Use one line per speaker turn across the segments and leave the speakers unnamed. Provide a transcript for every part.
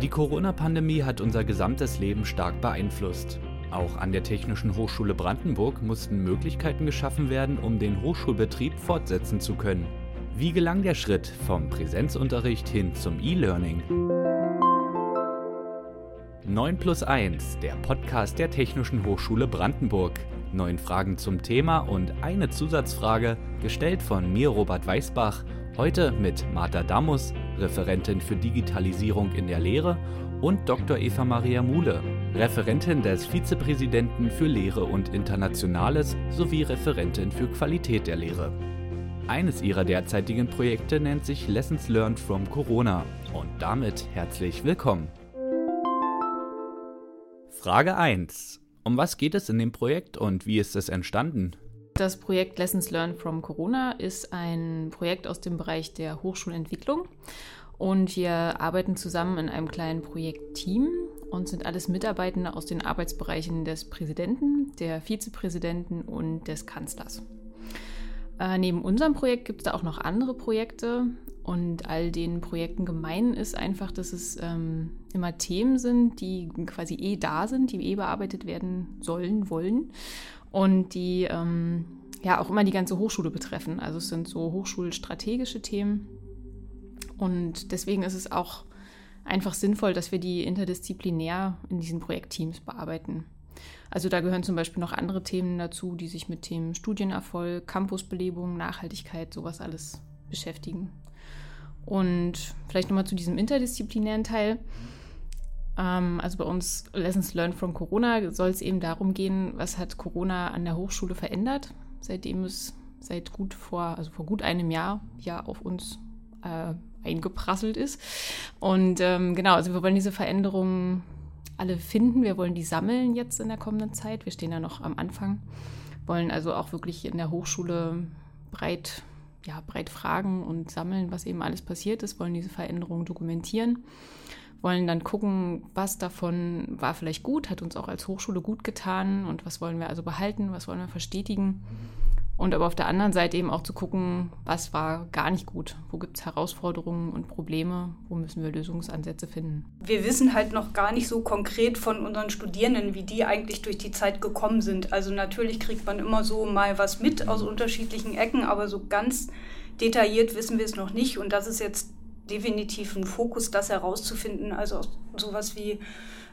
Die Corona-Pandemie hat unser gesamtes Leben stark beeinflusst. Auch an der Technischen Hochschule Brandenburg mussten Möglichkeiten geschaffen werden, um den Hochschulbetrieb fortsetzen zu können. Wie gelang der Schritt vom Präsenzunterricht hin zum E-Learning? 9 plus 1, der Podcast der Technischen Hochschule Brandenburg. Neun Fragen zum Thema und eine Zusatzfrage, gestellt von mir, Robert Weißbach, heute mit Martha Damus, Referentin für Digitalisierung in der Lehre, und Dr. Eva Maria Muhle, Referentin des Vizepräsidenten für Lehre und Internationales sowie Referentin für Qualität der Lehre. Eines ihrer derzeitigen Projekte nennt sich Lessons Learned from Corona und damit herzlich willkommen. Frage 1. Um was geht es in dem Projekt und wie ist es entstanden?
Das Projekt Lessons Learned from Corona ist ein Projekt aus dem Bereich der Hochschulentwicklung. Und wir arbeiten zusammen in einem kleinen Projektteam und sind alles Mitarbeitende aus den Arbeitsbereichen des Präsidenten, der Vizepräsidenten und des Kanzlers. Äh, neben unserem Projekt gibt es da auch noch andere Projekte und all den Projekten gemein ist einfach, dass es ähm, immer Themen sind, die quasi eh da sind, die eh bearbeitet werden sollen, wollen und die ähm, ja auch immer die ganze Hochschule betreffen. Also es sind so hochschulstrategische Themen und deswegen ist es auch einfach sinnvoll, dass wir die interdisziplinär in diesen Projektteams bearbeiten. Also da gehören zum Beispiel noch andere Themen dazu, die sich mit Themen Studienerfolg, Campusbelebung, Nachhaltigkeit, sowas alles beschäftigen. Und vielleicht nochmal zu diesem interdisziplinären Teil. Ähm, also bei uns Lessons Learned from Corona soll es eben darum gehen, was hat Corona an der Hochschule verändert, seitdem es seit gut vor, also vor gut einem Jahr ja auf uns äh, eingeprasselt ist. Und ähm, genau, also wir wollen diese Veränderungen alle finden. Wir wollen die sammeln jetzt in der kommenden Zeit. Wir stehen ja noch am Anfang. Wollen also auch wirklich in der Hochschule breit ja, breit fragen und sammeln, was eben alles passiert ist, wollen diese Veränderungen dokumentieren, wollen dann gucken, was davon war vielleicht gut, hat uns auch als Hochschule gut getan und was wollen wir also behalten, was wollen wir verstetigen. Und aber auf der anderen Seite eben auch zu gucken, was war gar nicht gut, wo gibt es Herausforderungen und Probleme, wo müssen wir Lösungsansätze finden.
Wir wissen halt noch gar nicht so konkret von unseren Studierenden, wie die eigentlich durch die Zeit gekommen sind. Also natürlich kriegt man immer so mal was mit aus unterschiedlichen Ecken, aber so ganz detailliert wissen wir es noch nicht. Und das ist jetzt definitiv ein Fokus, das herauszufinden. Also sowas wie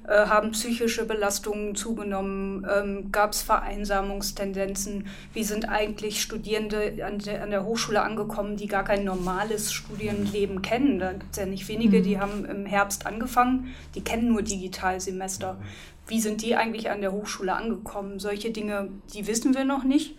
äh, haben psychische Belastungen zugenommen? Ähm, Gab es Vereinsamungstendenzen? Wie sind eigentlich Studierende an der, an der, Hochschule angekommen, die gar kein normales Studienleben kennen? Da gibt es ja nicht wenige, die mhm. haben im Herbst angefangen, die kennen nur Digitalsemester. Wie sind die eigentlich an der Hochschule angekommen? Solche Dinge, die wissen wir noch nicht.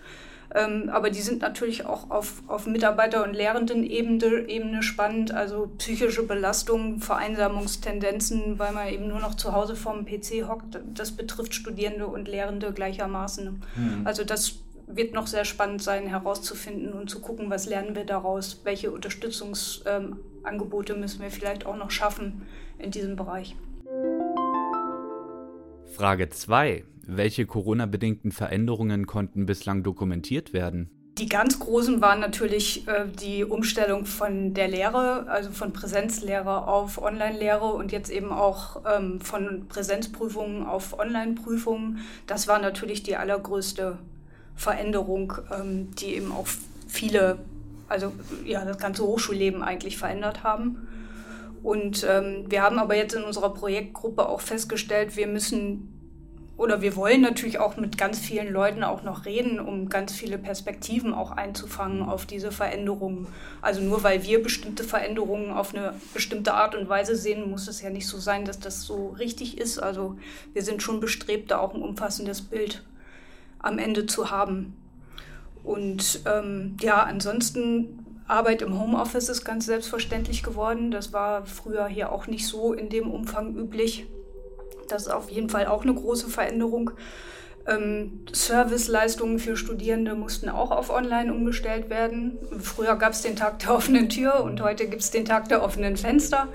Ähm, aber die sind natürlich auch auf, auf Mitarbeiter- und Lehrendenebene Ebene spannend. Also psychische Belastungen, Vereinsamungstendenzen, weil man eben nur noch zu Hause vorm PC hockt. Das betrifft Studierende und Lehrende gleichermaßen. Mhm. Also das wird noch sehr spannend sein, herauszufinden und zu gucken, was lernen wir daraus, welche Unterstützungsangebote ähm, müssen wir vielleicht auch noch schaffen in diesem Bereich.
Frage 2. Welche Corona-bedingten Veränderungen konnten bislang dokumentiert werden?
Die ganz großen waren natürlich äh, die Umstellung von der Lehre, also von Präsenzlehre auf Online-Lehre und jetzt eben auch ähm, von Präsenzprüfungen auf Online-Prüfungen. Das war natürlich die allergrößte Veränderung, ähm, die eben auch viele, also ja, das ganze Hochschulleben eigentlich verändert haben. Und ähm, wir haben aber jetzt in unserer Projektgruppe auch festgestellt, wir müssen oder wir wollen natürlich auch mit ganz vielen Leuten auch noch reden, um ganz viele Perspektiven auch einzufangen auf diese Veränderungen. Also nur weil wir bestimmte Veränderungen auf eine bestimmte Art und Weise sehen, muss es ja nicht so sein, dass das so richtig ist. Also wir sind schon bestrebt, da auch ein umfassendes Bild am Ende zu haben. Und ähm, ja, ansonsten Arbeit im Homeoffice ist ganz selbstverständlich geworden. Das war früher hier auch nicht so in dem Umfang üblich. Das ist auf jeden Fall auch eine große Veränderung. Ähm, Serviceleistungen für Studierende mussten auch auf Online umgestellt werden. Früher gab es den Tag der offenen Tür und heute gibt es den Tag der offenen Fenster.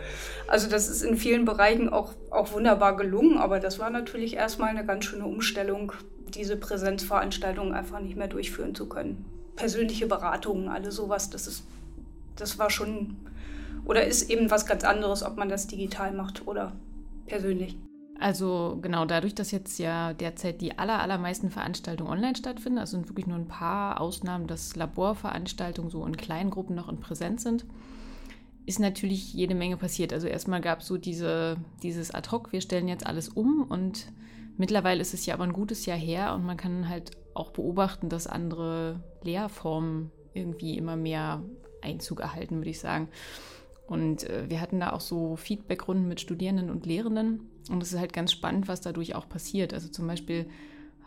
Also das ist in vielen Bereichen auch, auch wunderbar gelungen, aber das war natürlich erstmal eine ganz schöne Umstellung, diese Präsenzveranstaltungen einfach nicht mehr durchführen zu können. Persönliche Beratungen, alle sowas, das, ist, das war schon Oder ist eben was ganz anderes, ob man das digital macht oder persönlich?
Also genau, dadurch, dass jetzt ja derzeit die aller, allermeisten Veranstaltungen online stattfinden, also sind wirklich nur ein paar Ausnahmen, dass Laborveranstaltungen so in kleinen Gruppen noch in Präsenz sind, ist natürlich jede Menge passiert. Also erstmal gab es so diese, dieses Ad-Hoc, wir stellen jetzt alles um und mittlerweile ist es ja aber ein gutes Jahr her und man kann halt auch beobachten, dass andere Lehrformen irgendwie immer mehr Einzug erhalten, würde ich sagen. Und äh, wir hatten da auch so Feedbackrunden mit Studierenden und Lehrenden. Und es ist halt ganz spannend, was dadurch auch passiert. Also zum Beispiel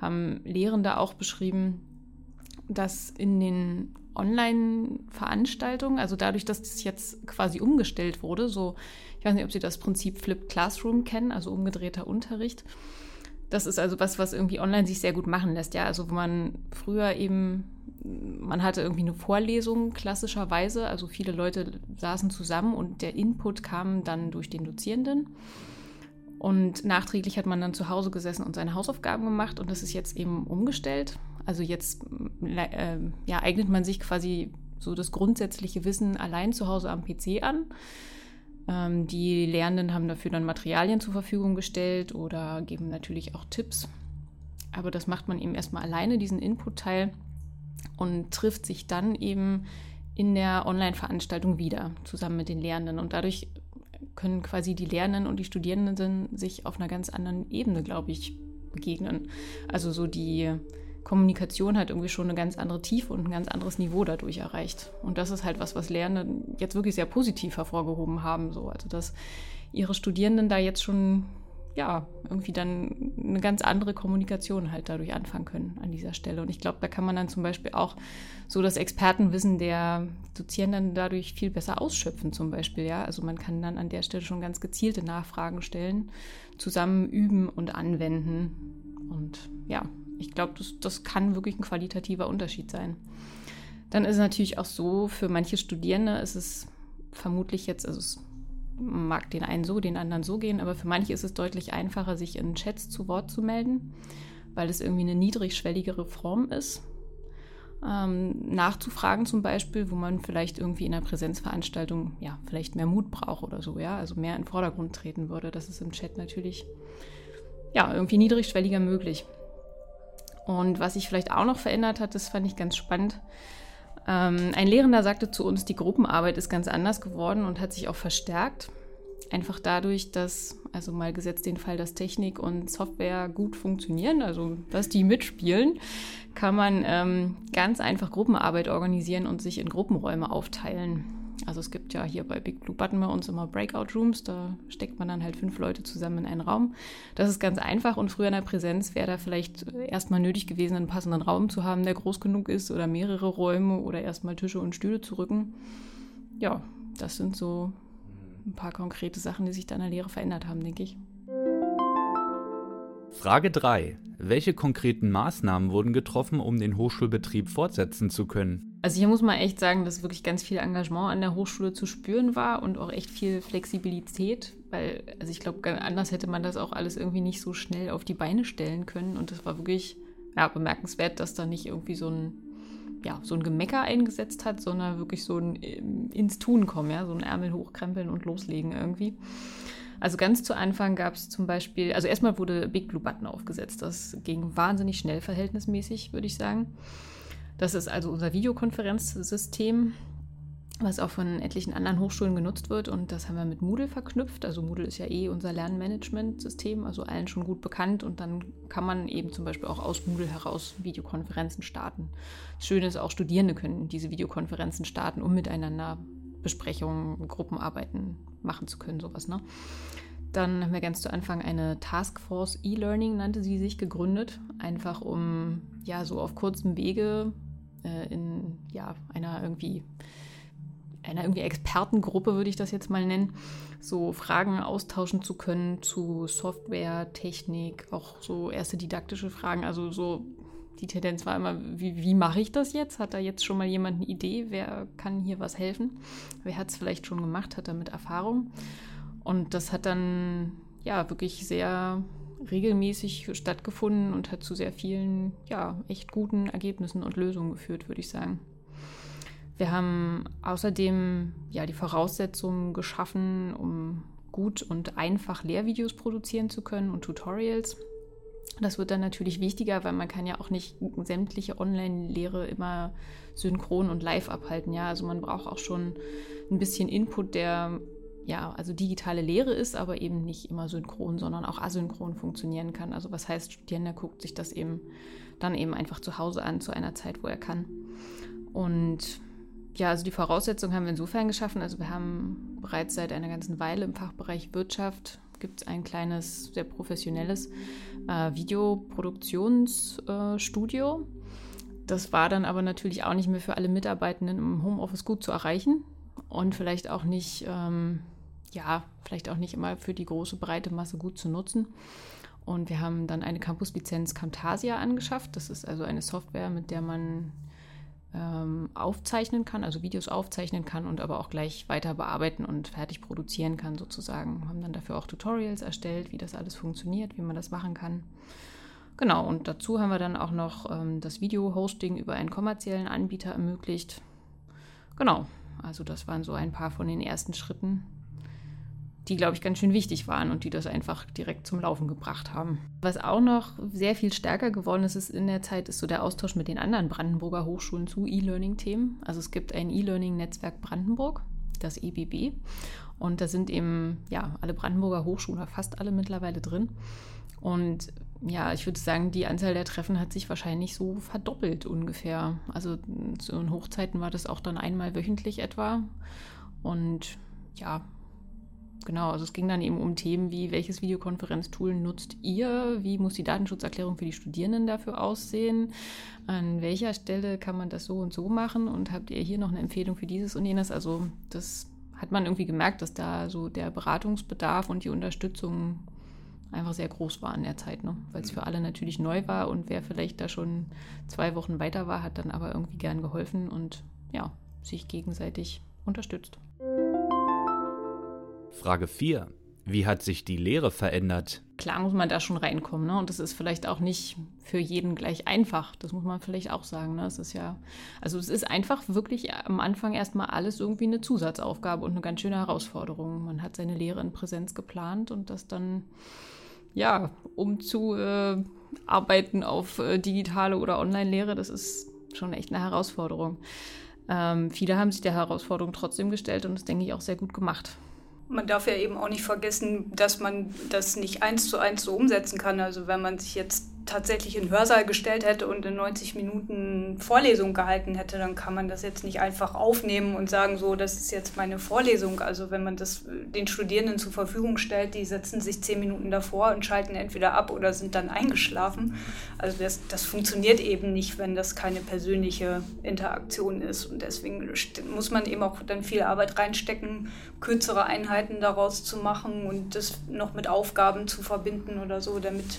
haben Lehrende auch beschrieben, dass in den Online-Veranstaltungen, also dadurch, dass das jetzt quasi umgestellt wurde, so, ich weiß nicht, ob Sie das Prinzip Flipped Classroom kennen, also umgedrehter Unterricht. Das ist also was, was irgendwie online sich sehr gut machen lässt, ja. Also wo man früher eben, man hatte irgendwie eine Vorlesung klassischerweise, also viele Leute saßen zusammen und der Input kam dann durch den Dozierenden. Und nachträglich hat man dann zu Hause gesessen und seine Hausaufgaben gemacht und das ist jetzt eben umgestellt. Also jetzt äh, ja, eignet man sich quasi so das grundsätzliche Wissen allein zu Hause am PC an. Ähm, die Lernenden haben dafür dann Materialien zur Verfügung gestellt oder geben natürlich auch Tipps. Aber das macht man eben erstmal alleine, diesen Input-Teil, und trifft sich dann eben in der Online-Veranstaltung wieder, zusammen mit den Lehrenden. Und dadurch können quasi die Lernenden und die Studierenden sich auf einer ganz anderen Ebene, glaube ich, begegnen. Also so die Kommunikation hat irgendwie schon eine ganz andere Tiefe und ein ganz anderes Niveau dadurch erreicht. Und das ist halt was, was Lernende jetzt wirklich sehr positiv hervorgehoben haben. So. Also dass ihre Studierenden da jetzt schon ja, irgendwie dann eine ganz andere Kommunikation halt dadurch anfangen können an dieser Stelle. Und ich glaube, da kann man dann zum Beispiel auch so das Expertenwissen der Dozierenden dadurch viel besser ausschöpfen, zum Beispiel. Ja, also man kann dann an der Stelle schon ganz gezielte Nachfragen stellen, zusammen üben und anwenden. Und ja, ich glaube, das, das kann wirklich ein qualitativer Unterschied sein. Dann ist es natürlich auch so, für manche Studierende ist es vermutlich jetzt, also es mag den einen so, den anderen so gehen, aber für manche ist es deutlich einfacher, sich in Chats zu Wort zu melden, weil es irgendwie eine niedrigschwelligere Form ist. Ähm, nachzufragen zum Beispiel, wo man vielleicht irgendwie in einer Präsenzveranstaltung ja vielleicht mehr Mut braucht oder so, ja, also mehr in den Vordergrund treten würde. Das ist im Chat natürlich ja irgendwie niedrigschwelliger möglich. Und was sich vielleicht auch noch verändert hat, das fand ich ganz spannend. Ähm, ein Lehrender sagte zu uns, die Gruppenarbeit ist ganz anders geworden und hat sich auch verstärkt. Einfach dadurch, dass, also mal gesetzt den Fall, dass Technik und Software gut funktionieren, also dass die mitspielen, kann man ähm, ganz einfach Gruppenarbeit organisieren und sich in Gruppenräume aufteilen. Also es gibt ja hier bei Big Blue Button bei uns immer Breakout Rooms, da steckt man dann halt fünf Leute zusammen in einen Raum. Das ist ganz einfach und früher in der Präsenz wäre da vielleicht erstmal nötig gewesen, einen passenden Raum zu haben, der groß genug ist oder mehrere Räume oder erstmal Tische und Stühle zu rücken. Ja, das sind so ein paar konkrete Sachen, die sich da in der Lehre verändert haben, denke ich.
Frage 3. Welche konkreten Maßnahmen wurden getroffen, um den Hochschulbetrieb fortsetzen zu können?
Also hier muss man echt sagen, dass wirklich ganz viel Engagement an der Hochschule zu spüren war und auch echt viel Flexibilität, weil, also ich glaube, anders hätte man das auch alles irgendwie nicht so schnell auf die Beine stellen können. Und das war wirklich ja, bemerkenswert, dass da nicht irgendwie so ein, ja, so ein Gemecker eingesetzt hat, sondern wirklich so ein ähm, ins Tun kommen, ja, so ein Ärmel hochkrempeln und loslegen irgendwie. Also ganz zu Anfang gab es zum Beispiel, also erstmal wurde Big Blue Button aufgesetzt. Das ging wahnsinnig schnell verhältnismäßig, würde ich sagen. Das ist also unser Videokonferenzsystem, was auch von etlichen anderen Hochschulen genutzt wird. Und das haben wir mit Moodle verknüpft. Also Moodle ist ja eh unser Lernmanagementsystem, also allen schon gut bekannt. Und dann kann man eben zum Beispiel auch aus Moodle heraus Videokonferenzen starten. Das Schöne ist auch, Studierende können diese Videokonferenzen starten, um miteinander Besprechungen, Gruppenarbeiten machen zu können, sowas. Ne? Dann haben wir ganz zu Anfang eine Taskforce E-Learning, nannte sie sich, gegründet. Einfach um ja so auf kurzem Wege äh, in ja, einer irgendwie einer irgendwie Expertengruppe, würde ich das jetzt mal nennen, so Fragen austauschen zu können zu Software, Technik, auch so erste didaktische Fragen. Also so die Tendenz war immer, wie, wie mache ich das jetzt? Hat da jetzt schon mal jemand eine Idee? Wer kann hier was helfen? Wer hat es vielleicht schon gemacht, hat damit Erfahrung? Und das hat dann ja wirklich sehr regelmäßig stattgefunden und hat zu sehr vielen, ja, echt guten Ergebnissen und Lösungen geführt, würde ich sagen. Wir haben außerdem ja die Voraussetzungen geschaffen, um gut und einfach Lehrvideos produzieren zu können und Tutorials. Das wird dann natürlich wichtiger, weil man kann ja auch nicht sämtliche Online-Lehre immer synchron und live abhalten. Ja, also man braucht auch schon ein bisschen Input, der ja, also digitale Lehre ist, aber eben nicht immer synchron, sondern auch asynchron funktionieren kann. Also was heißt, Studierender guckt sich das eben dann eben einfach zu Hause an, zu einer Zeit, wo er kann. Und ja, also die Voraussetzungen haben wir insofern geschaffen. Also wir haben bereits seit einer ganzen Weile im Fachbereich Wirtschaft gibt es ein kleines, sehr professionelles äh, Videoproduktionsstudio. Äh, das war dann aber natürlich auch nicht mehr für alle Mitarbeitenden im Homeoffice gut zu erreichen und vielleicht auch nicht, ähm, ja, vielleicht auch nicht immer für die große breite Masse gut zu nutzen. Und wir haben dann eine Campus-Lizenz Camtasia angeschafft. Das ist also eine Software, mit der man ähm, aufzeichnen kann, also Videos aufzeichnen kann und aber auch gleich weiter bearbeiten und fertig produzieren kann sozusagen. Wir haben dann dafür auch Tutorials erstellt, wie das alles funktioniert, wie man das machen kann. Genau, und dazu haben wir dann auch noch ähm, das Video-Hosting über einen kommerziellen Anbieter ermöglicht. Genau, also das waren so ein paar von den ersten Schritten, die, glaube ich, ganz schön wichtig waren und die das einfach direkt zum Laufen gebracht haben. Was auch noch sehr viel stärker geworden ist, ist in der Zeit, ist so der Austausch mit den anderen Brandenburger Hochschulen zu E-Learning-Themen. Also es gibt ein E-Learning-Netzwerk Brandenburg, das EBB. Und da sind eben ja alle Brandenburger Hochschulen, fast alle mittlerweile drin. Und ja, ich würde sagen, die Anzahl der Treffen hat sich wahrscheinlich so verdoppelt ungefähr. Also zu den Hochzeiten war das auch dann einmal wöchentlich etwa. Und ja, genau, also es ging dann eben um Themen wie, welches Videokonferenztool nutzt ihr? Wie muss die Datenschutzerklärung für die Studierenden dafür aussehen? An welcher Stelle kann man das so und so machen? Und habt ihr hier noch eine Empfehlung für dieses und jenes? Also das hat man irgendwie gemerkt, dass da so der Beratungsbedarf und die Unterstützung einfach sehr groß war in der Zeit, ne? weil es für alle natürlich neu war und wer vielleicht da schon zwei Wochen weiter war, hat dann aber irgendwie gern geholfen und ja, sich gegenseitig unterstützt.
Frage 4. Wie hat sich die Lehre verändert?
Klar muss man da schon reinkommen, ne? Und das ist vielleicht auch nicht für jeden gleich einfach. Das muss man vielleicht auch sagen. Ne? Es ist ja, also es ist einfach wirklich am Anfang erstmal alles irgendwie eine Zusatzaufgabe und eine ganz schöne Herausforderung. Man hat seine Lehre in Präsenz geplant und das dann, ja, um zu äh, arbeiten auf äh, digitale oder Online-Lehre, das ist schon echt eine Herausforderung. Ähm, viele haben sich der Herausforderung trotzdem gestellt und das, denke ich, auch sehr gut gemacht
man darf ja eben auch nicht vergessen, dass man das nicht eins zu eins so umsetzen kann. Also wenn man sich jetzt tatsächlich in Hörsaal gestellt hätte und in 90 Minuten Vorlesung gehalten hätte, dann kann man das jetzt nicht einfach aufnehmen und sagen, so, das ist jetzt meine Vorlesung. Also wenn man das den Studierenden zur Verfügung stellt, die setzen sich zehn Minuten davor und schalten entweder ab oder sind dann eingeschlafen. Also das, das funktioniert eben nicht, wenn das keine persönliche Interaktion ist. Und deswegen muss man eben auch dann viel Arbeit reinstecken, kürzere Einheiten daraus zu machen und das noch mit Aufgaben zu verbinden oder so, damit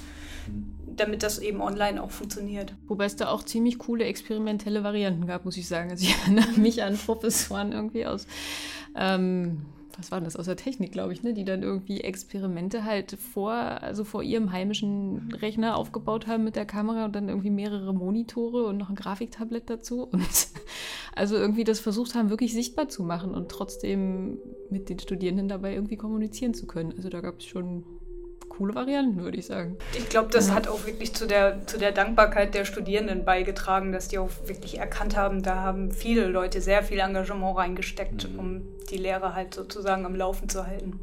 damit das eben online auch funktioniert.
Wobei es da auch ziemlich coole experimentelle Varianten gab, muss ich sagen. Also ich erinnere mich an Professoren irgendwie aus, ähm, was war das, aus der Technik, glaube ich, ne? die dann irgendwie Experimente halt vor, also vor ihrem heimischen Rechner aufgebaut haben mit der Kamera und dann irgendwie mehrere Monitore und noch ein Grafiktablett dazu. Und also irgendwie das versucht haben, wirklich sichtbar zu machen und trotzdem mit den Studierenden dabei irgendwie kommunizieren zu können. Also da gab es schon coole Varianten, würde ich sagen.
Ich glaube, das ja. hat auch wirklich zu der, zu der Dankbarkeit der Studierenden beigetragen, dass die auch wirklich erkannt haben, da haben viele Leute sehr viel Engagement reingesteckt, mhm. um die Lehre halt sozusagen am Laufen zu halten.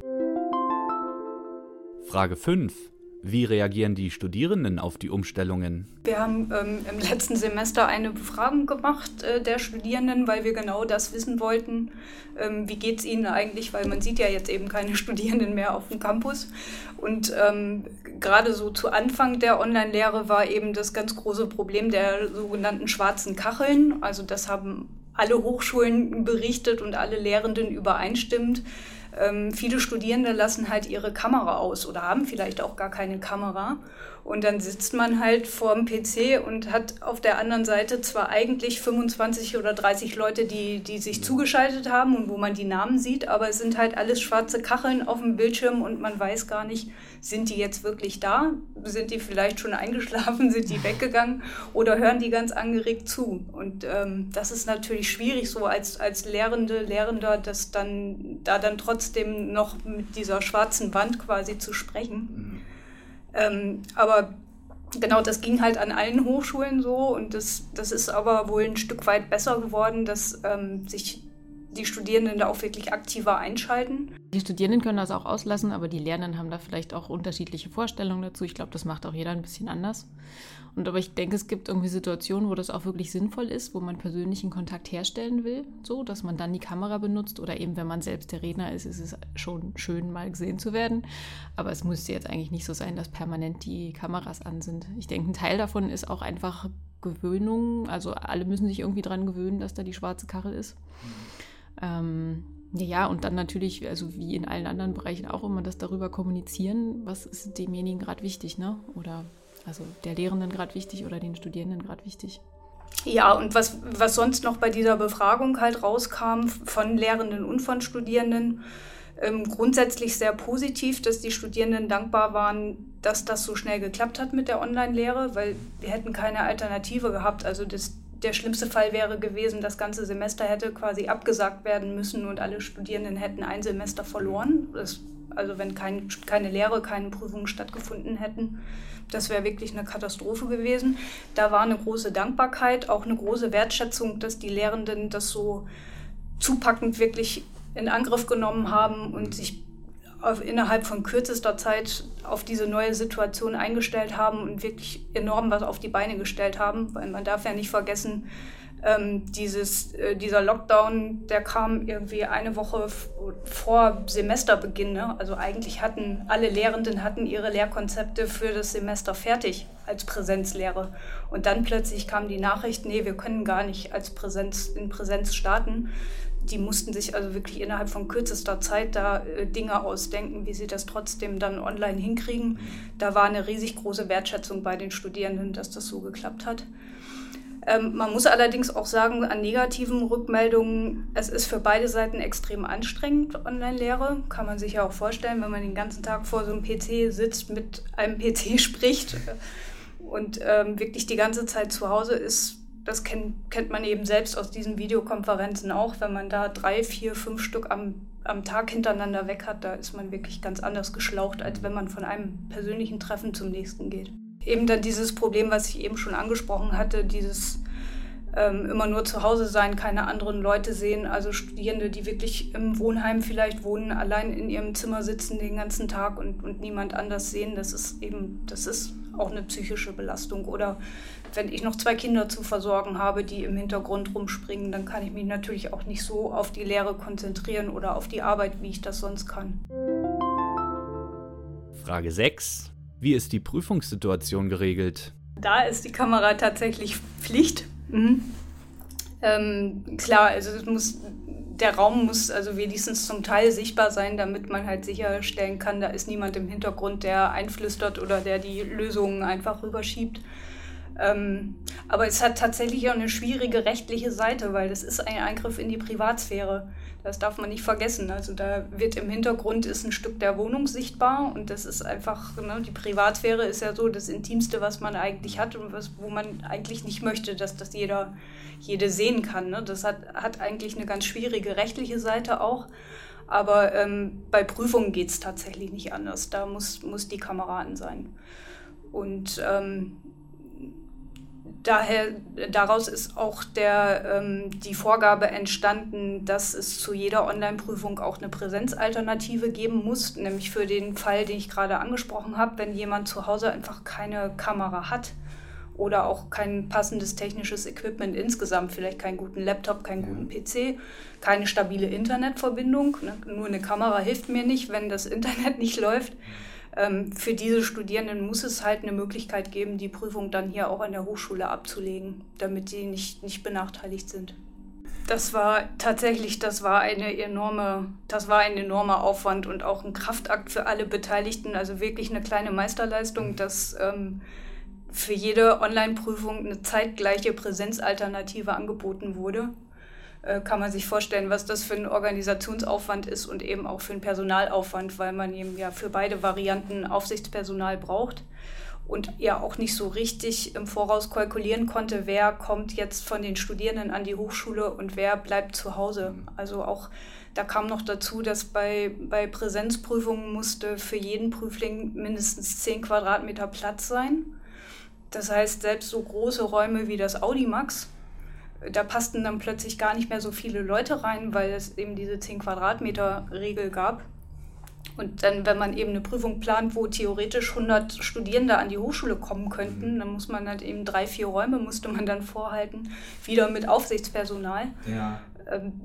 Frage 5. Wie reagieren die Studierenden auf die Umstellungen?
Wir haben ähm, im letzten Semester eine Befragung gemacht äh, der Studierenden, weil wir genau das wissen wollten. Ähm, wie geht es ihnen eigentlich? Weil man sieht ja jetzt eben keine Studierenden mehr auf dem Campus. Und ähm, gerade so zu Anfang der Online-Lehre war eben das ganz große Problem der sogenannten schwarzen Kacheln. Also das haben alle Hochschulen berichtet und alle Lehrenden übereinstimmend Ähm, viele Studierende lassen halt ihre Kamera aus oder haben vielleicht auch gar keine Kamera. Und dann sitzt man halt vor dem PC und hat auf der anderen Seite zwar eigentlich 25 oder 30 Leute, die, die sich zugeschaltet haben und wo man die Namen sieht, aber es sind halt alles schwarze Kacheln auf dem Bildschirm und man weiß gar nicht, sind die jetzt wirklich da? Sind die vielleicht schon eingeschlafen? Sind die weggegangen? Oder hören die ganz angeregt zu? Und ähm, das ist natürlich schwierig, so als, als Lehrende, Lehrender, das dann, da dann trotzdem noch mit dieser schwarzen Wand quasi zu sprechen. Mhm. Ähm, aber genau, das ging halt an allen Hochschulen so und das, das ist aber wohl ein Stück weit besser geworden, dass ähm, sich die Studierenden da auch wirklich aktiver einschalten.
Die Studierenden können das auch auslassen, aber die Lehrenden haben da vielleicht auch unterschiedliche Vorstellungen dazu. Ich glaube, das macht auch jeder ein bisschen anders. Und aber ich denke, es gibt irgendwie Situationen, wo das auch wirklich sinnvoll ist, wo man persönlichen Kontakt herstellen will, so dass man dann die Kamera benutzt oder eben, wenn man selbst der Redner ist, ist es schon schön, mal gesehen zu werden. Aber es muss jetzt eigentlich nicht so sein, dass permanent die Kameras an sind. Ich denke, ein Teil davon ist auch einfach Gewöhnung. Also alle müssen sich irgendwie dran gewöhnen, dass da die schwarze Kachel ist. Mhm. Ähm, ja, und dann natürlich, also wie in allen anderen Bereichen auch immer, das darüber kommunizieren, was ist demjenigen gerade wichtig, ne? Oder also der Lehrenden gerade wichtig oder den Studierenden gerade wichtig.
Ja, und was, was sonst noch bei dieser Befragung halt rauskam von Lehrenden und von Studierenden, ähm, grundsätzlich sehr positiv, dass die Studierenden dankbar waren, dass das so schnell geklappt hat mit der Online-Lehre, weil wir hätten keine Alternative gehabt. Also das, der schlimmste Fall wäre gewesen, das ganze Semester hätte quasi abgesagt werden müssen und alle Studierenden hätten ein Semester verloren. Das, also wenn kein, keine Lehre, keine Prüfungen stattgefunden hätten. Das wäre wirklich eine Katastrophe gewesen. Da war eine große Dankbarkeit, auch eine große Wertschätzung, dass die Lehrenden das so zupackend wirklich in Angriff genommen haben und sich innerhalb von kürzester Zeit auf diese neue Situation eingestellt haben und wirklich enorm was auf die Beine gestellt haben, weil man darf ja nicht vergessen, ähm, dieses, äh, dieser Lockdown, der kam irgendwie eine Woche vor Semesterbeginn. Ne? Also eigentlich hatten alle Lehrenden hatten ihre Lehrkonzepte für das Semester fertig als Präsenzlehre. Und dann plötzlich kam die Nachricht, nee, wir können gar nicht als Präsenz in Präsenz starten die mussten sich also wirklich innerhalb von kürzester Zeit da äh, Dinge ausdenken, wie sie das trotzdem dann online hinkriegen. Da war eine riesig große Wertschätzung bei den Studierenden, dass das so geklappt hat. Ähm, man muss allerdings auch sagen, an negativen Rückmeldungen, es ist für beide Seiten extrem anstrengend, Online-Lehre. Kann man sich ja auch vorstellen, wenn man den ganzen Tag vor so einem PC sitzt, mit einem PC spricht und ähm, wirklich die ganze Zeit zu Hause ist, das kennt, kennt man eben selbst aus diesen Videokonferenzen auch, wenn man da drei, vier, fünf Stück am, am Tag hintereinander weg hat, da ist man wirklich ganz anders geschlaucht, als wenn man von einem persönlichen Treffen zum nächsten geht. Eben dann dieses Problem, was ich eben schon angesprochen hatte, dieses ähm, immer nur zu Hause sein, keine anderen Leute sehen, also Studierende, die wirklich im Wohnheim vielleicht wohnen, allein in ihrem Zimmer sitzen den ganzen Tag und, und niemand anders sehen, das ist eben, das ist auch eine psychische Belastung. Oder wenn ich noch zwei Kinder zu versorgen habe, die im Hintergrund rumspringen, dann kann ich mich natürlich auch nicht so auf die Lehre konzentrieren oder auf die Arbeit, wie ich das sonst kann.
Frage 6. Wie ist die Prüfungssituation geregelt?
Da ist die Kamera tatsächlich Pflicht. Mhm. Ähm, klar, also es muss, der Raum muss also wenigstens zum Teil sichtbar sein, damit man halt sicherstellen kann, da ist niemand im Hintergrund, der einflüstert oder der die Lösungen einfach rüberschiebt. Ähm, aber es hat tatsächlich auch eine schwierige rechtliche Seite, weil das ist ein Eingriff in die Privatsphäre. Das darf man nicht vergessen. Also da wird im Hintergrund ist ein Stück der Wohnung sichtbar und das ist einfach, ne, die Privatsphäre ist ja so das Intimste, was man eigentlich hat und was, wo man eigentlich nicht möchte, dass das jeder, jede sehen kann. Ne? Das hat, hat eigentlich eine ganz schwierige rechtliche Seite auch. Aber ähm, bei Prüfungen geht es tatsächlich nicht anders. Da muss, muss die Kamera an sein. Und ähm, daher, daraus ist auch der, ähm, die Vorgabe entstanden, dass es zu jeder Online-Prüfung auch eine Präsenzalternative geben muss, nämlich für den Fall, den ich gerade angesprochen habe, wenn jemand zu Hause einfach keine Kamera hat oder auch kein passendes technisches Equipment insgesamt, vielleicht keinen guten Laptop, keinen guten PC, keine stabile Internetverbindung. Ne? Nur eine Kamera hilft mir nicht, wenn das Internet nicht läuft für diese Studierenden muss es halt eine Möglichkeit geben, die Prüfung dann hier auch an der Hochschule abzulegen, damit sie nicht, nicht benachteiligt sind. Das war tatsächlich, das war eine enorme, das war ein enormer Aufwand und auch ein Kraftakt für alle Beteiligten. Also wirklich eine kleine Meisterleistung, dass ähm, für jede Online-Prüfung eine zeitgleiche Präsenzalternative angeboten wurde. Äh, kann man sich vorstellen, was das für ein Organisationsaufwand ist und eben auch für einen Personalaufwand, weil man eben ja für beide Varianten Aufsichtspersonal braucht und ja auch nicht so richtig im Voraus kalkulieren konnte, wer kommt jetzt von den Studierenden an die Hochschule und wer bleibt zu Hause. Also auch da kam noch dazu, dass bei, bei Präsenzprüfungen musste für jeden Prüfling mindestens 10 Quadratmeter Platz sein. Das heißt, selbst so große Räume wie das Audimax, da passten dann plötzlich gar nicht mehr so viele Leute rein, weil es eben diese 10 Quadratmeter Regel gab. Und dann, wenn man eben eine Prüfung plant, wo theoretisch 100 Studierende an die Hochschule kommen könnten, mhm. dann muss man halt eben drei, vier Räume musste man dann vorhalten, wieder mit Aufsichtspersonal. Ja. Ähm,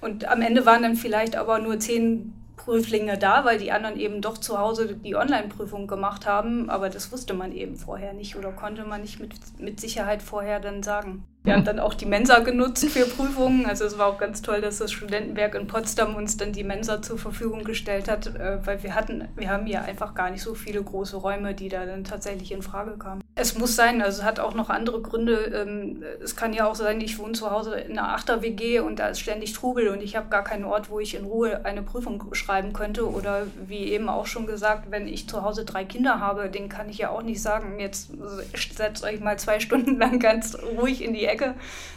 und am Ende waren dann vielleicht aber nur zehn Prüflinge da, weil die anderen eben doch zu Hause die Online-Prüfung gemacht haben. Aber das wusste man eben vorher nicht oder konnte man nicht mit, mit Sicherheit vorher dann sagen. Wir haben dann auch die Mensa genutzt für Prüfungen. Also es war auch ganz toll, dass das Studentenwerk in Potsdam uns dann die Mensa zur Verfügung gestellt hat, äh, weil wir hatten, wir haben hier einfach gar nicht so viele große Räume, die da dann tatsächlich in Frage kamen. Es muss sein, also es hat auch noch andere Gründe. Ähm, es kann ja auch sein, ich wohne zu Hause in einer Achter-WG und da ist ständig Trubel und ich habe gar keinen Ort, wo ich in Ruhe eine Prüfung schreiben könnte. Oder wie eben auch schon gesagt, wenn ich zu Hause drei Kinder habe, den kann ich ja auch nicht sagen, jetzt setzt euch mal zwei Stunden lang ganz ruhig in die Ecke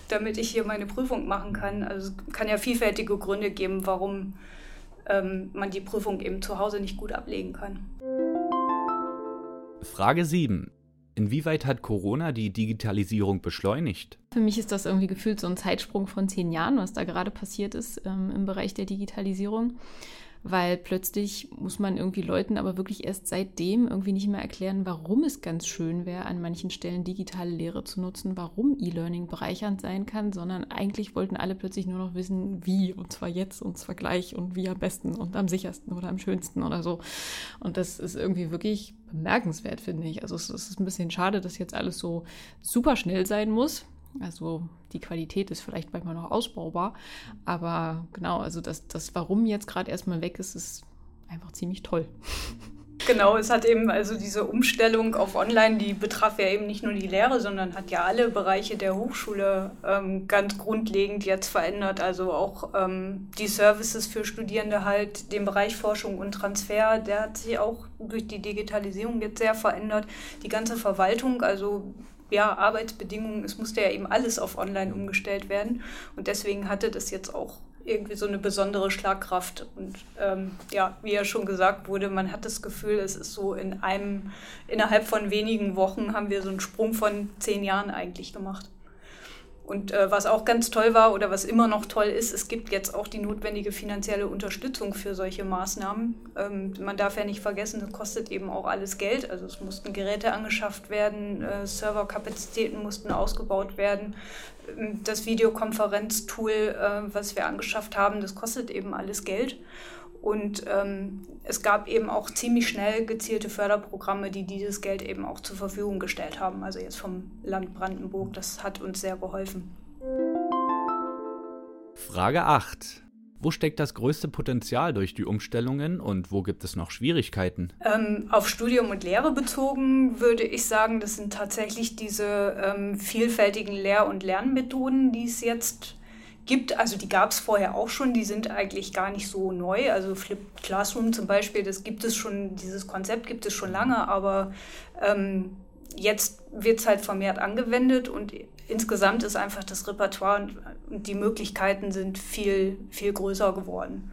damit ich hier meine Prüfung machen kann. Also es kann ja vielfältige Gründe geben, warum ähm, man die Prüfung eben zu Hause nicht gut ablegen kann.
Frage 7. Inwieweit hat Corona die Digitalisierung beschleunigt?
Für mich ist das irgendwie gefühlt so ein Zeitsprung von zehn Jahren, was da gerade passiert ist ähm, im Bereich der Digitalisierung weil plötzlich muss man irgendwie Leuten aber wirklich erst seitdem irgendwie nicht mehr erklären, warum es ganz schön wäre, an manchen Stellen digitale Lehre zu nutzen, warum E-Learning bereichernd sein kann, sondern eigentlich wollten alle plötzlich nur noch wissen, wie und zwar jetzt und zwar gleich und wie am besten und am sichersten oder am schönsten oder so. Und das ist irgendwie wirklich bemerkenswert, finde ich. Also es ist ein bisschen schade, dass jetzt alles so super schnell sein muss. Also die Qualität ist vielleicht manchmal noch ausbaubar, aber genau, also das, das Warum jetzt gerade erstmal weg ist, ist einfach ziemlich toll.
Genau, es hat eben also diese Umstellung auf Online, die betraf ja eben nicht nur die Lehre, sondern hat ja alle Bereiche der Hochschule ähm, ganz grundlegend jetzt verändert. Also auch ähm, die Services für Studierende halt, den Bereich Forschung und Transfer, der hat sich auch durch die Digitalisierung jetzt sehr verändert. Die ganze Verwaltung, also ja, Arbeitsbedingungen, es musste ja eben alles auf Online umgestellt werden. Und deswegen hatte das jetzt auch irgendwie so eine besondere Schlagkraft. Und ähm, ja, wie ja schon gesagt wurde, man hat das Gefühl, es ist so in einem, innerhalb von wenigen Wochen haben wir so einen Sprung von zehn Jahren eigentlich gemacht. Und äh, was auch ganz toll war oder was immer noch toll ist, es gibt jetzt auch die notwendige finanzielle Unterstützung für solche Maßnahmen. Ähm, man darf ja nicht vergessen, es kostet eben auch alles Geld. Also es mussten Geräte angeschafft werden, äh, Serverkapazitäten mussten ausgebaut werden. Ähm, das Videokonferenztool, äh, was wir angeschafft haben, das kostet eben alles Geld. Und ähm, es gab eben auch ziemlich schnell gezielte Förderprogramme, die dieses Geld eben auch zur Verfügung gestellt haben. Also jetzt vom Land Brandenburg. Das hat uns sehr geholfen.
Frage 8. Wo steckt das größte Potenzial durch die Umstellungen und wo gibt es noch Schwierigkeiten?
Ähm, auf Studium und Lehre bezogen würde ich sagen, das sind tatsächlich diese ähm, vielfältigen Lehr- und Lernmethoden, die es jetzt gibt. Also die gab es vorher auch schon, die sind eigentlich gar nicht so neu. Also Flipped Classroom zum Beispiel, das gibt es schon, dieses Konzept gibt es schon lange, aber ähm, jetzt wird es halt vermehrt angewendet und insgesamt ist einfach das Repertoire und die Möglichkeiten sind viel, viel größer geworden.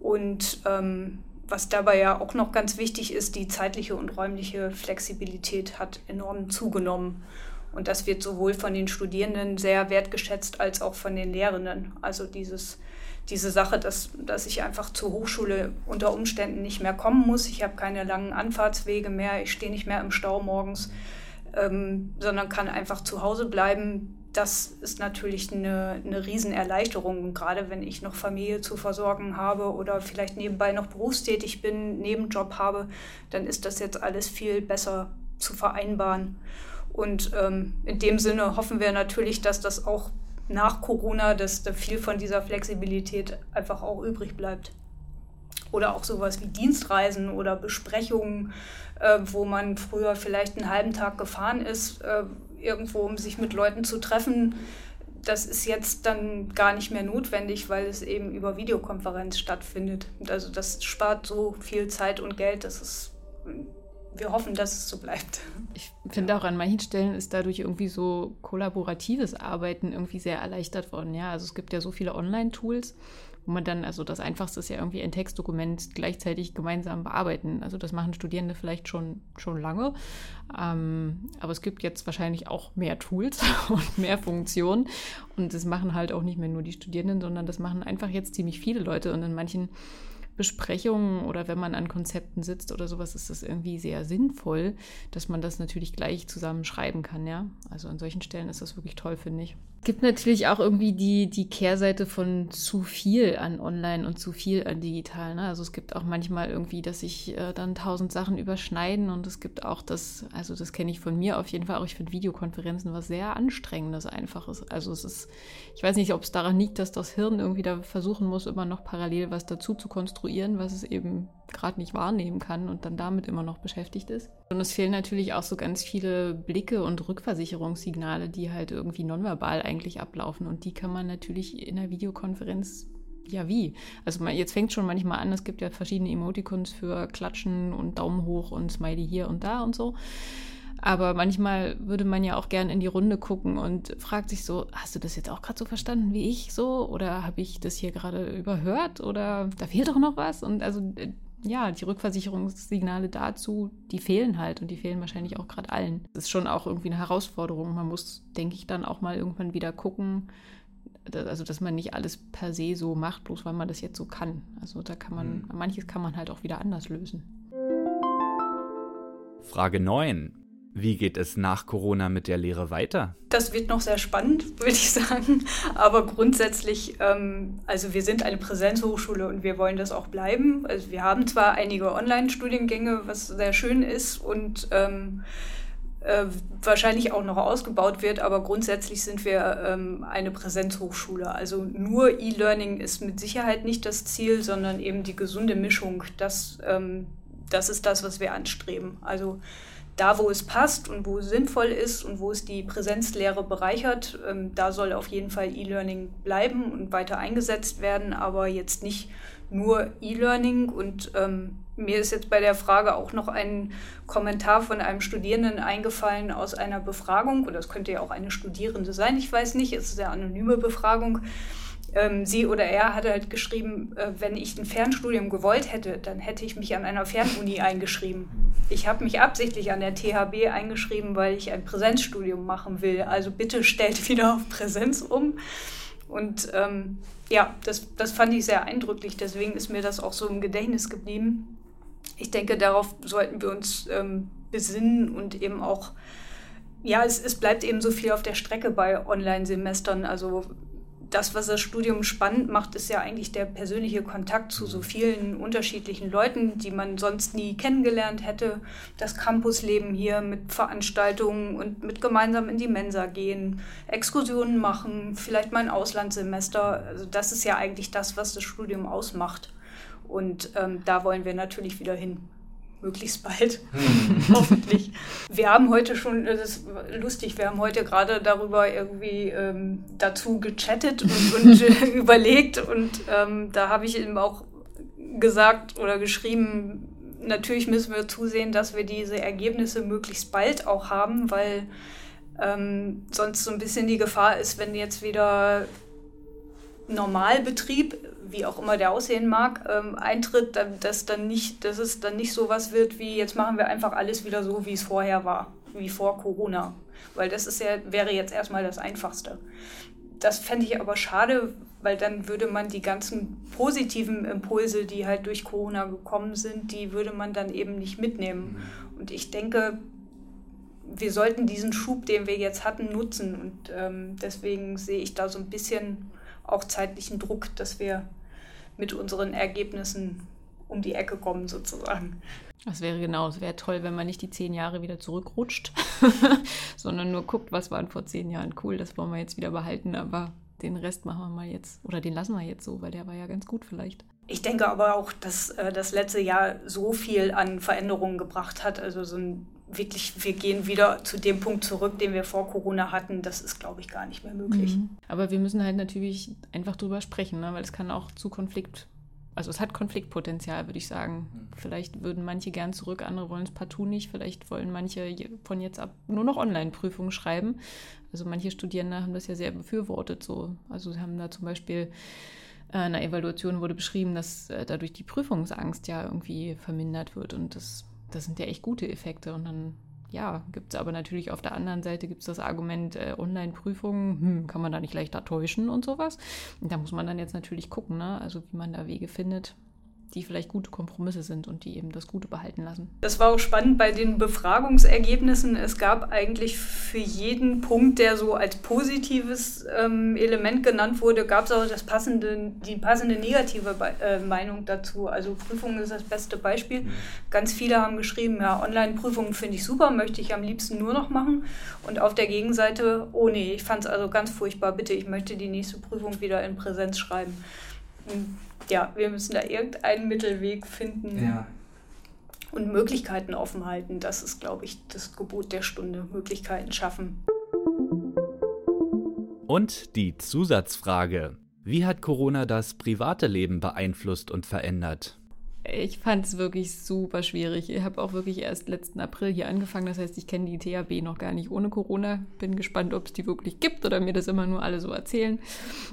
Und ähm, was dabei ja auch noch ganz wichtig ist, die zeitliche und räumliche Flexibilität hat enorm zugenommen. Und das wird sowohl von den Studierenden sehr wertgeschätzt als auch von den Lehrenden. Also dieses, diese Sache, dass, dass ich einfach zur Hochschule unter Umständen nicht mehr kommen muss. Ich habe keine langen Anfahrtswege mehr, ich stehe nicht mehr im Stau morgens, ähm, sondern kann einfach zu Hause bleiben. Das ist natürlich eine, eine Riesenerleichterung. Und gerade wenn ich noch Familie zu versorgen habe oder vielleicht nebenbei noch berufstätig bin, Nebenjob habe, dann ist das jetzt alles viel besser zu vereinbaren. Und ähm, in dem Sinne hoffen wir natürlich, dass das auch nach Corona, dass da viel von dieser Flexibilität einfach auch übrig bleibt. Oder auch sowas wie Dienstreisen oder Besprechungen, äh, wo man früher vielleicht einen halben Tag gefahren ist, äh, irgendwo, um sich mit Leuten zu treffen. Das ist jetzt dann gar nicht mehr notwendig, weil es eben über Videokonferenz stattfindet. Also das spart so viel Zeit und Geld, dass es wir hoffen, dass es so bleibt.
Ich finde auch an manchen Stellen ist dadurch irgendwie so kollaboratives Arbeiten irgendwie sehr erleichtert worden. Ja, also es gibt ja so viele Online-Tools, wo man dann, also das Einfachste ist ja irgendwie ein Textdokument gleichzeitig gemeinsam bearbeiten. Also das machen Studierende vielleicht schon, schon lange. Ähm, aber es gibt jetzt wahrscheinlich auch mehr Tools und mehr Funktionen. Und das machen halt auch nicht mehr nur die Studierenden, sondern das machen einfach jetzt ziemlich viele Leute. Und in manchen Besprechungen oder wenn man an Konzepten sitzt oder sowas, ist das irgendwie sehr sinnvoll, dass man das natürlich gleich zusammen schreiben kann, ja. Also an solchen Stellen ist das wirklich toll, finde ich. Es gibt natürlich auch irgendwie die, die Kehrseite von zu viel an Online und zu viel an digital. Ne? Also es gibt auch manchmal irgendwie, dass sich äh, dann tausend Sachen überschneiden und es gibt auch das, also das kenne ich von mir auf jeden Fall auch, ich finde Videokonferenzen was sehr anstrengendes einfach ist. Also es ist, ich weiß nicht, ob es daran liegt, dass das Hirn irgendwie da versuchen muss, immer noch parallel was dazu zu konstruieren, was es eben gerade nicht wahrnehmen kann und dann damit immer noch beschäftigt ist. Und es fehlen natürlich auch so ganz viele Blicke und Rückversicherungssignale, die halt irgendwie nonverbal eigentlich ablaufen. Und die kann man natürlich in einer Videokonferenz ja, wie? Also jetzt fängt schon manchmal an, es gibt ja verschiedene Emoticons für Klatschen und Daumen hoch und Smiley hier und da und so. Aber manchmal würde man ja auch gern in die Runde gucken und fragt sich so, hast du das jetzt auch gerade so verstanden wie ich so? Oder habe ich das hier gerade überhört? Oder da fehlt doch noch was? Und also äh, ja, die Rückversicherungssignale dazu, die fehlen halt und die fehlen wahrscheinlich auch gerade allen. Das ist schon auch irgendwie eine Herausforderung. Man muss, denke ich, dann auch mal irgendwann wieder gucken, also dass man nicht alles per se so macht, bloß weil man das jetzt so kann. Also da kann man, mhm. manches kann man halt auch wieder anders lösen.
Frage 9. Wie geht es nach Corona mit der Lehre weiter?
Das wird noch sehr spannend, würde ich sagen. Aber grundsätzlich, ähm, also wir sind eine Präsenzhochschule und wir wollen das auch bleiben. Also wir haben zwar einige Online-Studiengänge, was sehr schön ist und ähm, äh, wahrscheinlich auch noch ausgebaut wird, aber grundsätzlich sind wir ähm, eine Präsenzhochschule. Also nur E-Learning ist mit Sicherheit nicht das Ziel, sondern eben die gesunde Mischung. Das, ähm, das ist das, was wir anstreben. Also da, wo es passt und wo es sinnvoll ist und wo es die Präsenzlehre bereichert, ähm, da soll auf jeden Fall E-Learning bleiben und weiter eingesetzt werden, aber jetzt nicht nur E-Learning. Und ähm, mir ist jetzt bei der Frage auch noch ein Kommentar von einem Studierenden eingefallen aus einer Befragung, oder es könnte ja auch eine Studierende sein, ich weiß nicht, es ist eine anonyme Befragung ähm, sie oder er hat halt geschrieben, äh, wenn ich ein Fernstudium gewollt hätte, dann hätte ich mich an einer Fernuni eingeschrieben. Ich habe mich absichtlich an der THB eingeschrieben, weil ich ein Präsenzstudium machen will. Also bitte stellt wieder auf Präsenz um. Und ähm, ja, das, das fand ich sehr eindrücklich. Deswegen ist mir das auch so im Gedächtnis geblieben. Ich denke, darauf sollten wir uns ähm, besinnen und eben auch ja, es, es bleibt eben so viel auf der Strecke bei Online-Semestern. Also das, was das Studium spannend macht, ist ja eigentlich der persönliche Kontakt zu so mhm. vielen unterschiedlichen Leuten, die man sonst nie kennengelernt hätte. Das Campusleben hier mit Veranstaltungen und mit gemeinsam in die Mensa gehen, Exkursionen machen, vielleicht mal ein Auslandssemester. Also das ist ja eigentlich das, was das Studium ausmacht. Und ähm, da wollen wir natürlich wieder hin möglichst bald, hm. hoffentlich. Wir haben heute schon, das ist lustig, wir haben heute gerade darüber irgendwie ähm, dazu gechattet und, und äh, überlegt und ähm, da habe ich ihm auch gesagt oder geschrieben, natürlich müssen wir zusehen, dass wir diese Ergebnisse möglichst bald auch haben, weil ähm, sonst so ein bisschen die Gefahr ist, wenn jetzt wieder Normalbetrieb wie auch immer der aussehen mag, ähm, eintritt, dass, dann nicht, dass es dann nicht so was wird wie, jetzt machen wir einfach alles wieder so, wie es vorher war, wie vor Corona. Weil das ist ja, wäre jetzt erstmal das Einfachste. Das fände ich aber schade, weil dann würde man die ganzen positiven Impulse, die halt durch Corona gekommen sind, die würde man dann eben nicht mitnehmen. Mhm. Und ich denke, wir sollten diesen Schub, den wir jetzt hatten, nutzen. Und ähm, deswegen sehe ich da so ein bisschen auch zeitlichen Druck, dass wir mit unseren Ergebnissen um die Ecke kommen sozusagen.
Das wäre genau, es wäre toll, wenn man nicht die zehn Jahre wieder zurückrutscht, sondern nur guckt, was war vor zehn Jahren cool, das wollen wir jetzt wieder behalten, aber den Rest machen wir mal jetzt oder den lassen wir jetzt so, weil der war ja ganz gut vielleicht.
Ich denke aber auch, dass äh, das letzte Jahr so viel an Veränderungen gebracht hat. Also so ein wirklich, wir gehen wieder zu dem Punkt zurück, den wir vor Corona hatten. Das ist, glaube ich, gar nicht mehr möglich. Mhm.
Aber wir müssen halt natürlich einfach drüber sprechen, ne? weil es kann auch zu Konflikt, also es hat Konfliktpotenzial, würde ich sagen. Mhm. Vielleicht würden manche gern zurück, andere wollen es partout nicht. Vielleicht wollen manche von jetzt ab nur noch Online-Prüfungen schreiben. Also manche Studierende haben das ja sehr befürwortet. So. Also sie haben da zum Beispiel äh, in der Evaluation wurde beschrieben, dass äh, dadurch die Prüfungsangst ja irgendwie vermindert wird und das das sind ja echt gute Effekte. Und dann, ja, gibt es aber natürlich auf der anderen Seite gibt's das Argument, äh, Online-Prüfungen, hm, kann man da nicht leichter täuschen und sowas. Und da muss man dann jetzt natürlich gucken, ne? also wie man da Wege findet, die vielleicht gute Kompromisse sind und die eben das Gute behalten lassen.
Das war auch spannend bei den Befragungsergebnissen. Es gab eigentlich für jeden Punkt, der so als positives ähm, Element genannt wurde, gab es auch das passende, die passende negative Be äh, Meinung dazu. Also Prüfungen ist das beste Beispiel. Mhm. Ganz viele haben geschrieben, ja, Online-Prüfungen finde ich super, möchte ich am liebsten nur noch machen. Und auf der Gegenseite, oh nee, ich fand es also ganz furchtbar, bitte, ich möchte die nächste Prüfung wieder in Präsenz schreiben. Und ja, wir müssen da irgendeinen Mittelweg finden ja. und Möglichkeiten offen halten. Das ist, glaube ich, das Gebot der Stunde. Möglichkeiten schaffen.
Und die Zusatzfrage. Wie hat Corona das private Leben beeinflusst und verändert?
Ich fand es wirklich super schwierig. Ich habe auch wirklich erst letzten April hier angefangen. Das heißt, ich kenne die THB noch gar nicht ohne Corona. Bin gespannt, ob es die wirklich gibt oder mir das immer nur alle so erzählen,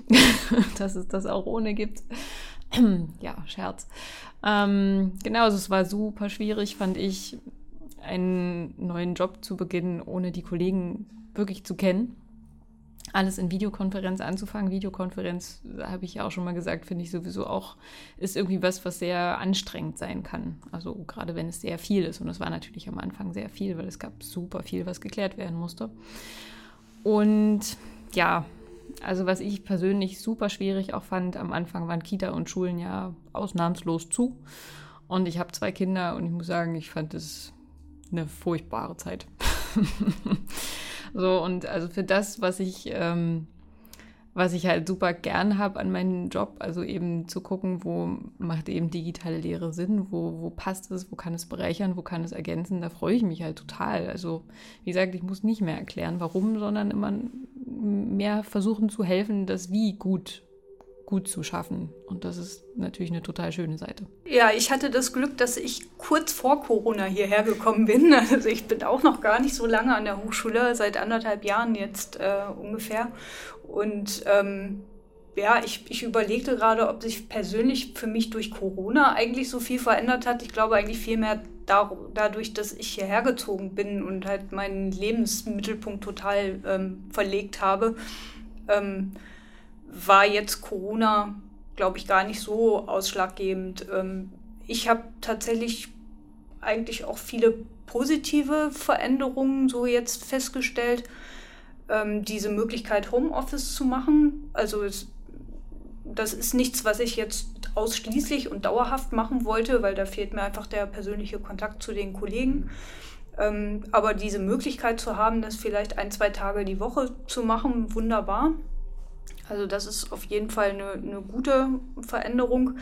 dass es das auch ohne gibt. ja, Scherz. Ähm, genau, also es war super schwierig, fand ich, einen neuen Job zu beginnen, ohne die Kollegen wirklich zu kennen. Alles in Videokonferenz anzufangen. Videokonferenz, habe ich ja auch schon mal gesagt, finde ich sowieso auch, ist irgendwie was, was sehr anstrengend sein kann. Also gerade wenn es sehr viel ist. Und es war natürlich am Anfang sehr viel, weil es gab super viel, was geklärt werden musste. Und ja, also was ich persönlich super schwierig auch fand, am Anfang waren Kita und Schulen ja ausnahmslos zu. Und ich habe zwei Kinder und ich muss sagen, ich fand es eine furchtbare Zeit. so, und also für das, was ich ähm, was ich halt super gern habe an meinem Job, also eben zu gucken, wo macht eben digitale Lehre Sinn, wo, wo passt es, wo kann es bereichern, wo kann es ergänzen, da freue ich mich halt total. Also wie gesagt, ich muss nicht mehr erklären, warum, sondern immer mehr versuchen zu helfen, das Wie gut gut zu schaffen. Und das ist natürlich eine total schöne Seite.
Ja, ich hatte das Glück, dass ich kurz vor Corona hierher gekommen bin. Also ich bin auch noch gar nicht so lange an der Hochschule, seit anderthalb Jahren jetzt äh, ungefähr. Und ähm, ja, ich, ich überlegte gerade, ob sich persönlich für mich durch Corona eigentlich so viel verändert hat. Ich glaube eigentlich vielmehr da, dadurch, dass ich hierher gezogen bin und halt meinen Lebensmittelpunkt total ähm, verlegt habe. Ähm, war jetzt Corona, glaube ich, gar nicht so ausschlaggebend. Ähm, ich habe tatsächlich eigentlich auch viele positive Veränderungen so jetzt festgestellt ähm, diese Möglichkeit, Homeoffice zu machen. Also es, das ist nichts, was ich jetzt ausschließlich und dauerhaft machen wollte, weil da fehlt mir einfach der persönliche Kontakt zu den Kollegen. Ähm, aber diese Möglichkeit zu haben, das vielleicht ein, zwei Tage die Woche zu machen, wunderbar. Also das ist auf jeden Fall eine, eine gute Veränderung.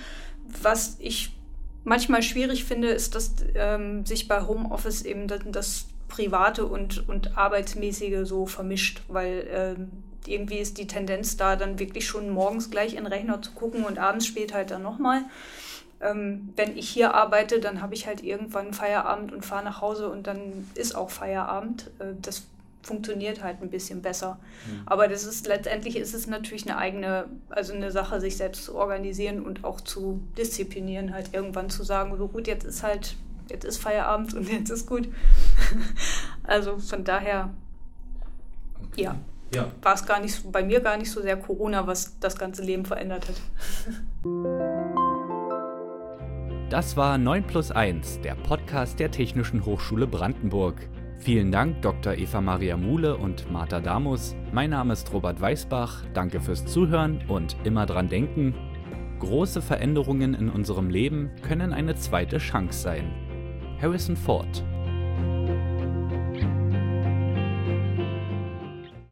Was ich manchmal schwierig finde, ist, dass ähm, sich bei Homeoffice eben das, das Private und, und Arbeitsmäßige so vermischt, weil ähm, irgendwie ist die Tendenz da, dann wirklich schon morgens gleich in den Rechner zu gucken und abends später halt dann nochmal. Ähm, wenn ich hier arbeite, dann habe ich halt irgendwann Feierabend und fahre nach Hause und dann ist auch Feierabend. Äh, das funktioniert halt ein bisschen besser. Mhm. Aber das ist letztendlich ist es natürlich eine eigene, also eine Sache, sich selbst zu organisieren und auch zu disziplinieren, halt irgendwann zu sagen, so gut, jetzt ist halt jetzt ist Feierabend und jetzt ist gut. also von daher, okay. ja, ja. war es gar nicht, bei mir gar nicht so sehr Corona, was das ganze Leben verändert hat.
Das war 9 plus 1, der Podcast der Technischen Hochschule Brandenburg. Vielen Dank, Dr. Eva Maria Muhle und Martha Damus. Mein Name ist Robert Weißbach. Danke fürs Zuhören und immer dran denken. Große Veränderungen in unserem Leben können eine zweite Chance sein. Harrison Ford